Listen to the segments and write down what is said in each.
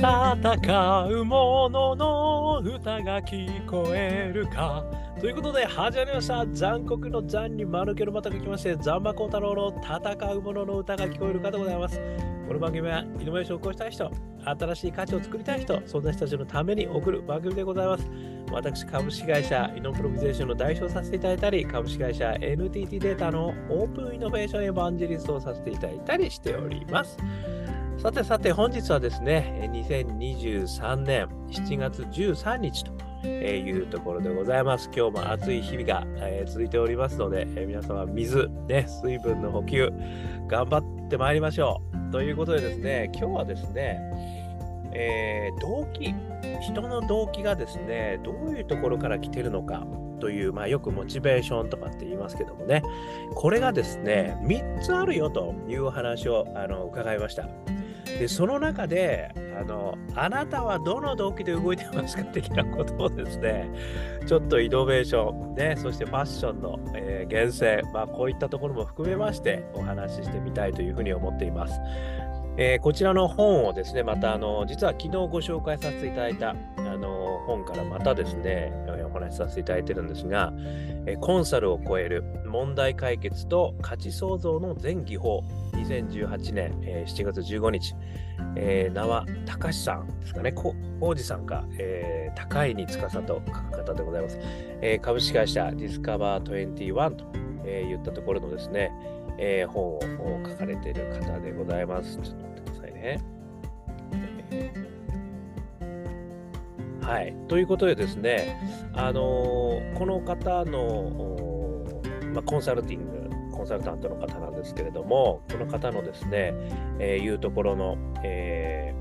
戦う者のの歌が聞こえるか。ということで、始まりました。残酷の残に間抜けのまたが来まして、ザンマコウタロウの戦う者の歌が聞こえるかでございます。この番組はイノベーションを起こしたい人、新しい価値を作りたい人、そんな人たちのために送る番組でございます。私、株式会社イノプロビゼーションの代表させていただいたり、株式会社 NTT データのオープンイノベーションエヴァンジェリストをさせていただいたりしております。さてさて、本日はですね、2023年7月13日というところでございます。今日も暑い日々が、続いておりますので、皆様、水、ね、水分の補給、頑張ってまいりましょう。ということでですね、今日はですね、えー、動機、人の動機がですね、どういうところから来てるのかという、まあ、よくモチベーションとかって言いますけどもね、これがですね、3つあるよというお話をあの伺いました。でその中であのあなたはどの動機で動いてますか的なことをですねちょっとイノベーション、ね、そしてファッションの、えー、厳選、まあ、こういったところも含めましてお話ししてみたいというふうに思っています。えー、こちらの本をですね、またあの実は昨日ご紹介させていただいたあの本からまたですね、お話しさせていただいてるんですが、えコンサルを超える問題解決と価値創造の全技法2018年、えー、7月15日、えー、名は高橋さんですかね、こ王子さんか、えー、高いに司と書く方でございます。えー、株式会社ディスカバー21と、えー、言ったところのですね、えー、本を書かれている方でございます。ちょっと待ってくださいね。はい。ということでですね、あのー、この方の、まあ、コンサルティング、コンサルタントの方なんですけれども、この方のですね、えー、いうところの、え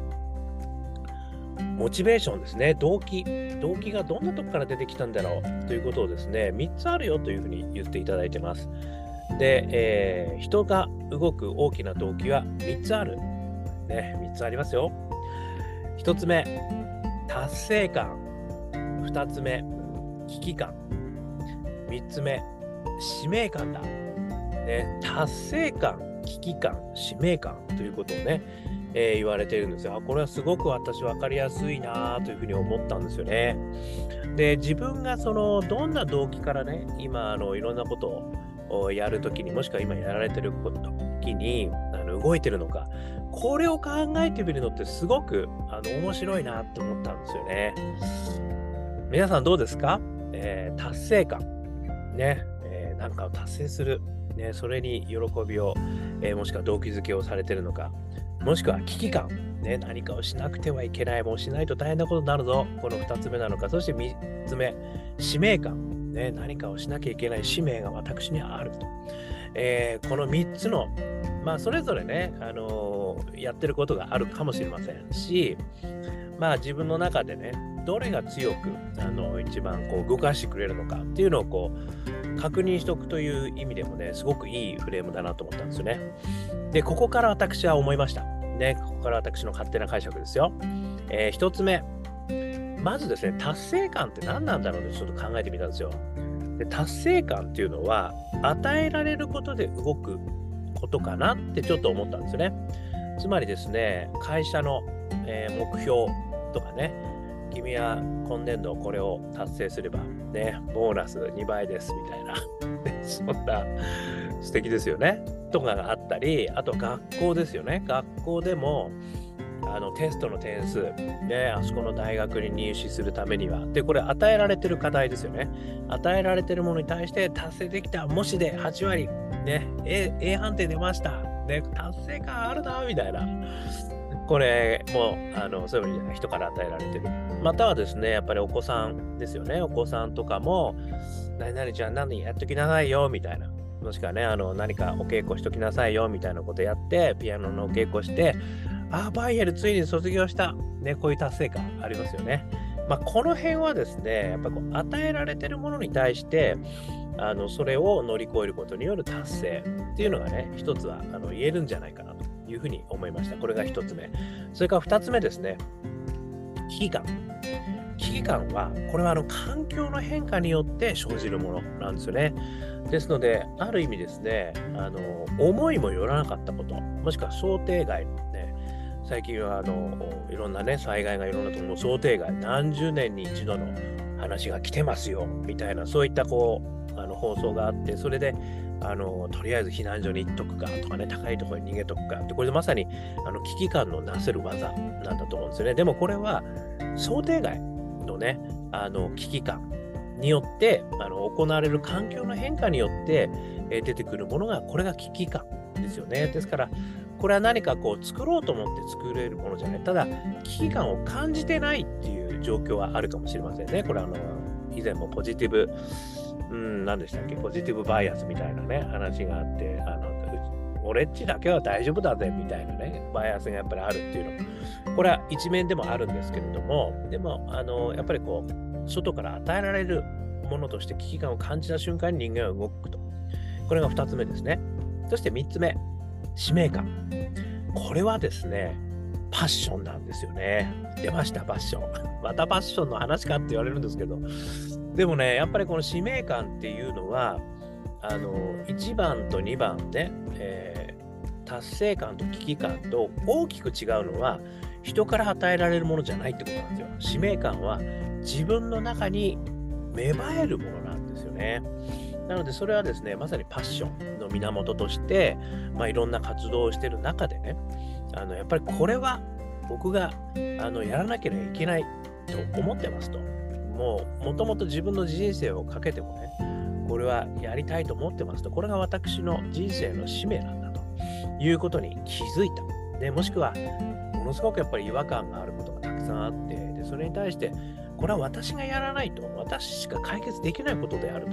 ー、モチベーションですね、動機、動機がどんなとこから出てきたんだろうということをですね、3つあるよというふうに言っていただいてます。で、えー、人が動く大きな動機は3つある。ね、3つありますよ。1つ目、達成感。2つ目、危機感。3つ目、使命感だ。ね、達成感、危機感、使命感ということをね、えー、言われてるんですよあ。これはすごく私分かりやすいなというふうに思ったんですよね。で、自分がそのどんな動機からね、今あのいろんなことをやるときに、もしくは今やられてる時にあの動いてるのか、これを考えてみるのってすごくあの面白いなって思ったんですよね。皆さんどうですか、えー、達成感。ね、えー、なんかを達成する。ね、それに喜びを、えー、もしくは動機づけをされてるのか、もしくは危機感、ね、何かをしなくてはいけない、もうしないと大変なことになるぞ、この2つ目なのか、そして3つ目、使命感、ね、何かをしなきゃいけない。使命が私にはあると。えー、この3つの、まあ、それぞれね、あのー、やってることがあるかもしれませんし、まあ、自分の中でね、どれが強く、あの一番こう動かしてくれるのかっていうのをこう確認しておくという意味でもね、すごくいいフレームだなと思ったんですよね。で、ここから私は思いました。ね、ここから私の勝手な解釈ですよ。えー、一つ目。まずですね、達成感って何なんだろうってちょっと考えてみたんですよ。で達成感っていうのは、与えられることで動くことかなってちょっと思ったんですよね。つまりですね、会社の、えー、目標とかね、君は今年度これを達成すれば、ね、ボーナス2倍ですみたいな、そんな素敵ですよね。とかがあったり、あと学校ですよね。学校でも、あのテストの点数、ね、あそこの大学に入試するためには、で、これ与えられてる課題ですよね。与えられてるものに対して達成できた、もしで8割、ね、A, A 判定出ました、ね、達成感あるな、みたいな。これもあのそういうふうに人から与えられてる。またはですね、やっぱりお子さんですよね。お子さんとかも、何々ちゃん何やっときなさいよみたいな。もしくはね、あの何かお稽古しときなさいよみたいなことやって、ピアノのお稽古して、あ、バイエルついに卒業した。ね、こういう達成感ありますよね。まあ、この辺はですね、やっぱこう与えられてるものに対して、あのそれを乗り越えることによる達成っていうのがね、一つはあの言えるんじゃないかな。いうふうに思いました。これが1つ目。それから2つ目ですね。危機感。危機感は、これはあの環境の変化によって生じるものなんですよね。ですので、ある意味ですね、あの思いもよらなかったこと、もしくは想定外のね、最近はあのいろんなね災害がいろんなところ想定外何十年に一度の話が来てますよみたいなそういったこうあの放送があってそれであのとりあえず避難所に行っとくかとかね高いところに逃げとくかってこれでまさにあの危機感のなせる技なんだと思うんですよね。でもこれは想定外のねあの危機感によってあの行われる環境の変化によって、え出てくるものがこれが危機感ですよね。ですからこれは何かこう作ろうと思って作れるものじゃない。ただ危機感を感じてないっていう状況はあるかもしれませんね。これあの以前もポジティブうん、何でしたっけ、ポジティブバイアスみたいなね、話があって、あの俺っちだけは大丈夫だぜみたいなね、バイアスがやっぱりあるっていうのこれは一面でもあるんですけれども、でも、あのやっぱりこう、外から与えられるものとして危機感を感じた瞬間に人間は動くと。これが2つ目ですね。そして3つ目、使命感。これはですね、パッションなんですよね。出ました、パッション。またパッションの話かって言われるんですけど、でもね、やっぱりこの使命感っていうのは、あの1番と2番ね、えー、達成感と危機感と大きく違うのは、人から与えられるものじゃないってことなんですよ。使命感は自分の中に芽生えるものなんですよね。なのでそれはですね、まさにパッションの源として、まあ、いろんな活動をしている中でね、あのやっぱりこれは僕があのやらなければいけないと思ってますと。もうもともと自分の人生をかけてもねこれはやりたいと思ってますと。これが私の人生の使命なんだと。いうことに気づいた。でもしくはものすごくやっぱり違和感があることがたくさんあってでそれに対してこれは私がやらないと私しか解決できないことであると。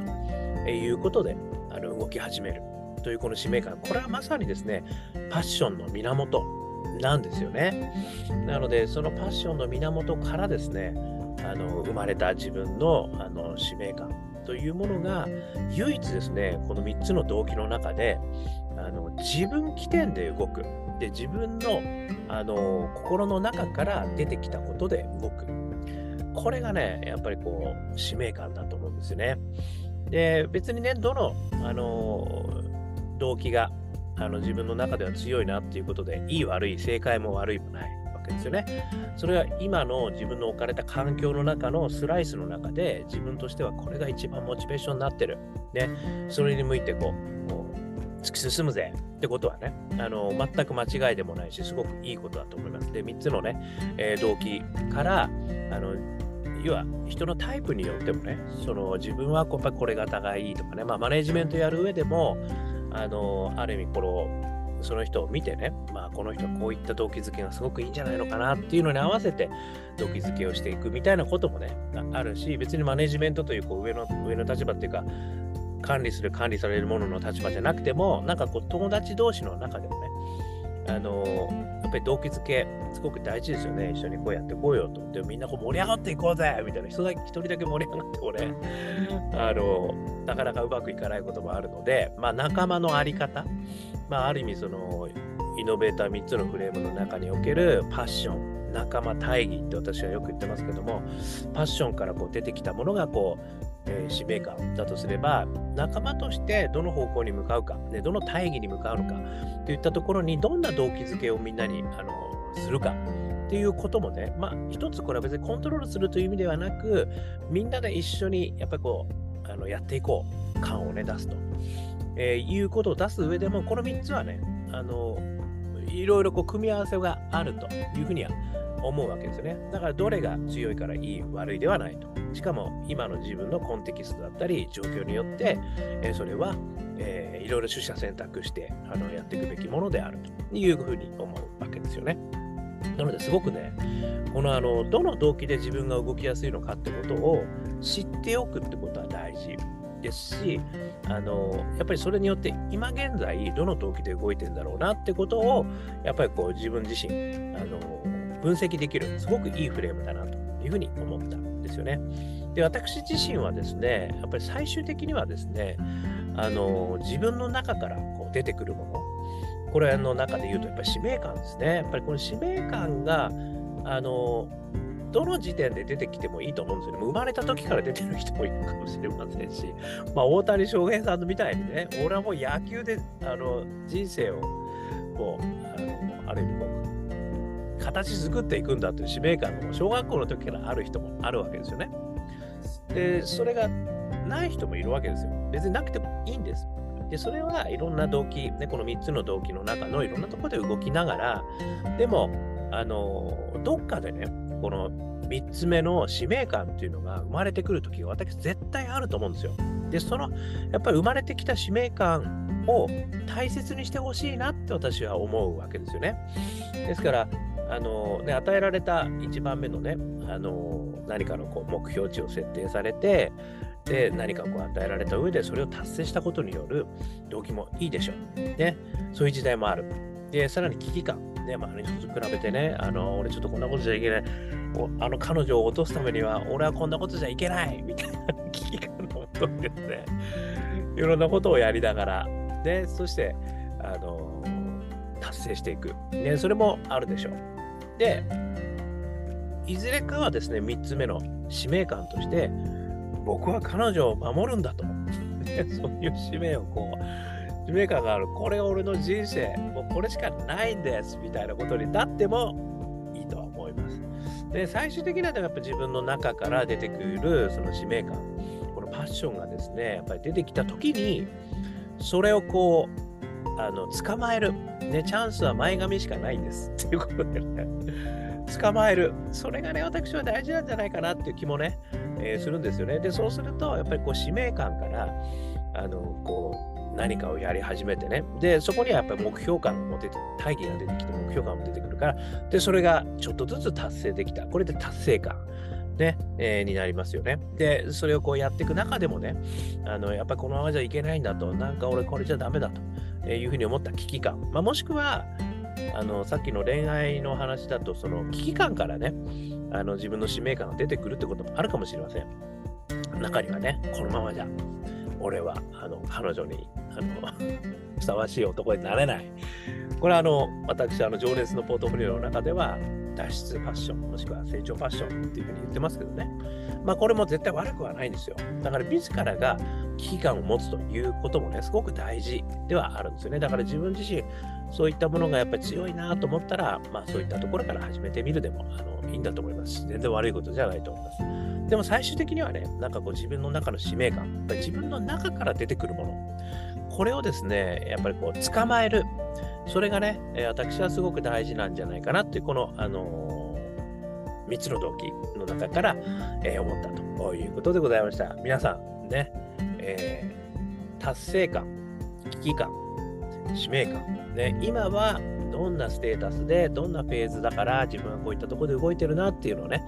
いうことであの動き始める。というこの使命感。これはまさにですねパッションの源なんですよね。なのでそのパッションの源からですねあの生まれた自分のあの使命感というものが唯一ですねこの3つの動機の中であの自分起点で動く。で自分のあの心の中から出てきたことで動く。これがねやっぱりこう使命感だと思うんですよねで別にねどのあの動機があの自分の中では強いなっていうことでいい悪い正解も悪いもないわけですよね。それは今の自分の置かれた環境の中のスライスの中で自分としてはこれが一番モチベーションになってる。ね、それに向いてこう、こう突き進むぜってことはね、あの全く間違いでもないし、すごくいいことだと思います。で、3つのね、えー、動機から、あの要は人のタイプによってもね、その自分はやっぱこれが互いいとかね、まあ、マネジメントやる上でも、あのある意味このその人を見てね、まあ、この人はこういった動機づけがすごくいいんじゃないのかなっていうのに合わせて動機づけをしていくみたいなこともね、あるし、別にマネジメントというこう上の上の立場っていうか、管理する、管理されるものの立場じゃなくても、なんかこう友達同士の中でもね、あのぱり動機づけ、すごく大事ですよね。一緒にこうやってこうよと。でみんなこう盛り上がっていこうぜ。みたいな。人だけ、一人だけ盛り上がってこれ、あの、なかなかうまくいかないこともあるので、まあ仲間のあり方、まあ、ある意味そのイノベーター3つのフレームの中におけるパッション。仲間大義って私はよく言ってますけども。パッションからこう出てきたものがこう、えー、使命感だとすれば仲間としてどの方向に向かうか、ね、どの大義に向かうのかといったところにどんな動機づけをみんなにあのするかっていうこともね、まあ一つこれは別にコントロールするという意味ではなくみんなで一緒にやっぱりこうあのやっていこう感をね出すと。えー、いうことを出す上でも、この3つはね、あのいろいろこう組み合わせがあるというふうには思うわけですよね。だからどれが強いからいい、悪いではないと。しかも今の自分のコンテキストだったり、状況によって、えー、それは、えー、いろいろ取捨選択してあのやっていくべきものであるというふうに思うわけですよね。なのですごくね、このあのどの動機で自分が動きやすいのかってことを知っておくってことは大事ですし、あのやっぱりそれによって今現在どの動機で動いてんだろうなってことをやっぱりこう自分自身あの分析できるすごくいいフレームだなというふうに思ったんですよね。で私自身はですねやっぱり最終的にはですねあの自分の中からこう出てくるものこれの中で言うとやっぱり使命感ですね。やっぱりこの使命感があのどの時点で出てきてもいいと思うんですよね。生まれた時から出てる人もいるかもしれませんし、まあ、大谷翔平さんみたいにね、俺はもう野球であの人生をこうあのある意味こ形作っていくんだという使命感が小学校の時からある人もあるわけですよね。で、それがない人もいるわけですよ。別になくてもいいんです。で、それはいろんな動機、ね、この3つの動機の中のいろんなところで動きながら、でも、あの、どっかでね、この3つ目の使命感っていうのが生まれてくるときが私絶対あると思うんですよ。で、その、やっぱり生まれてきた使命感を大切にしてほしいなって私は思うわけですよね。ですから、あのね、与えられた1番目のね、あの何かのこう目標値を設定されて、で何かこう与えられた上でそれを達成したことによる動機もいいでしょう。ね、そういう時代もある。で、さらに危機感。ね、周りの人と比べてね、あの、俺ちょっとこんなことじゃいけない。あの彼女を落とすためには、俺はこんなことじゃいけないみたいな危機感のもとですね、いろんなことをやりながら、で、そして、あの、達成していく。ね、それもあるでしょう。で、いずれかはですね、3つ目の使命感として、僕は彼女を守るんだと。そういう使命をこう、使命感がある。これが俺の人生。もうこれしかないんです。みたいなことになってもいいとは思います。で、最終的にはやっぱ自分の中から出てくるその使命感。このパッションがですね、やっぱり出てきた時に、それをこう、あの、捕まえる。ね、チャンスは前髪しかないんです。っていうことでね。捕まえる。それがね、私は大事なんじゃないかなっていう気もね、えー、するんですよね。で、そうすると、やっぱりこう使命感から、あの、こう、何かをやり始めてね。で、そこにはやっぱり目標感も出て、大義が出てきて、目標感も出てくるから、で、それがちょっとずつ達成できた。これで達成感。ね、えー、になりますよね。で、それをこうやっていく中でもね、あの、やっぱりこのままじゃいけないんだと、なんか俺これじゃダメだというふうに思った危機感。まあ、もしくは、あのさっきの恋愛の話だと、その危機感からね、あの自分の使命感が出てくるってこともあるかもしれません。中にはね、このままじゃ、俺はあの彼女にあの ふさわしい男になれない。これはあの私、あの情熱のポートフォリオの中では、脱出ファッション、もしくは成長ファッションっていうふうに言ってますけどね。まあこれも絶対悪くはないんですよ。だから自らが危機感を持つということもね、すごく大事ではあるんですよね。だから自分自身、そういったものがやっぱり強いなと思ったら、まあそういったところから始めてみるでもあのいいんだと思いますし、全然悪いことじゃないと思います。でも最終的にはね、なんかこう自分の中の使命感、やっぱり自分の中から出てくるもの、これをですね、やっぱりこう捕まえる。それがね、私はすごく大事なんじゃないかなっていう、この、あのー、3つの動機の中から、えー、思ったということでございました。皆さん、ね、えー、達成感、危機感、使命感、ね、今はどんなステータスで、どんなフェーズだから、自分はこういったところで動いてるなっていうのをね、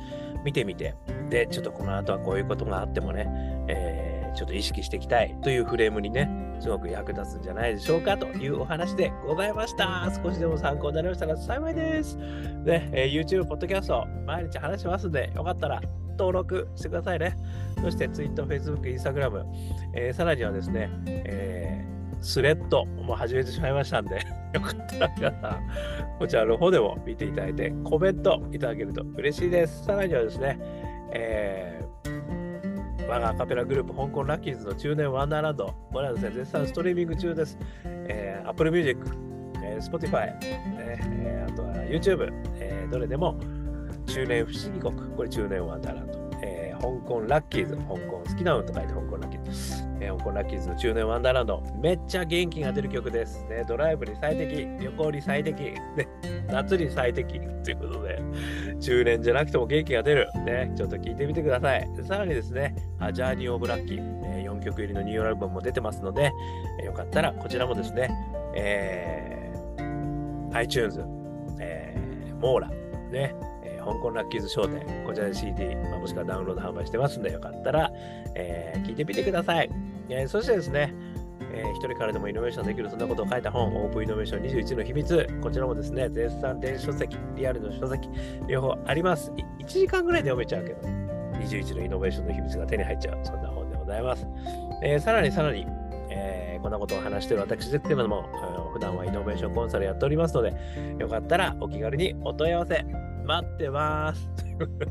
見てみて、で、ちょっとこの後はこういうことがあってもね、えー、ちょっと意識していきたいというフレームにね、すごく役立つんじゃないでしょうかというお話でございました。少しでも参考になりましたら幸いです。で、えー、YouTube、ポッドキャスト、毎日話しますんで、よかったら登録してくださいね。そして Twitter、Facebook、Instagram、えー、さらにはですね、えー、スレッドも始めてしまいましたんで、よかったら皆さん、こちらの方でも見ていただいて、コメントいただけると嬉しいです。さらにはですね、えー、我がアカペラグループ、香港ラッキーズの中年ワンダーランド、これはですね、絶賛ストリーミング中です。えー、Apple Music、えー、Spotify、えー、あとは YouTube、えー、どれでも中年不思議国、これ中年ワンダーランド。えー、香港ラッキーズ、香港好きなのと書いて香港ラッキーズ。えー、香港ラッキーズの中年ワンダーランド。めっちゃ元気が出る曲です。ね、ドライブに最適、旅行に最適、ね、夏に最適ということで、中年じゃなくても元気が出る。ね、ちょっと聞いてみてください。さらにですね、アジャーニー・オブ・ラッキー、えー、4曲入りのニューアルバムも出てますので、えー、よかったらこちらもですね、えー、iTunes、えー、モーラ、ね、香港ラッキーズ商店、こちらで CD、まあ、もしくはダウンロード販売してますんで、よかったら、えー、聞いてみてください。えー、そしてですね、えー、一人からでもイノベーションできる、そんなことを書いた本、オープンイノベーション21の秘密。こちらもですね、絶賛電子書籍、リアルの書籍、両方あります。1時間ぐらいで読めちゃうけど、21のイノベーションの秘密が手に入っちゃう、そんな本でございます。えー、さらにさらに、えー、こんなことを話している私ですけれども、普段はイノベーションコンサルやっておりますので、よかったらお気軽にお問い合わせ待ってます。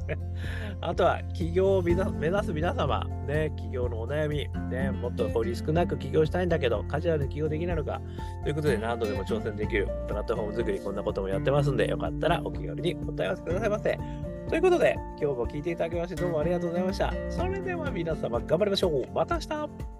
あとは、起業を目指す皆様、ね、起業のお悩み、ね、もっとこうリスクなく起業したいんだけど、カジュアルに起業できないのか、ということで何度でも挑戦できるプラットフォーム作り、こんなこともやってますんで、よかったらお気軽にお問い合わせくださいませ。ということで、今日も聞いていただきましてどうもありがとうございました。それでは皆様頑張りましょう。また明日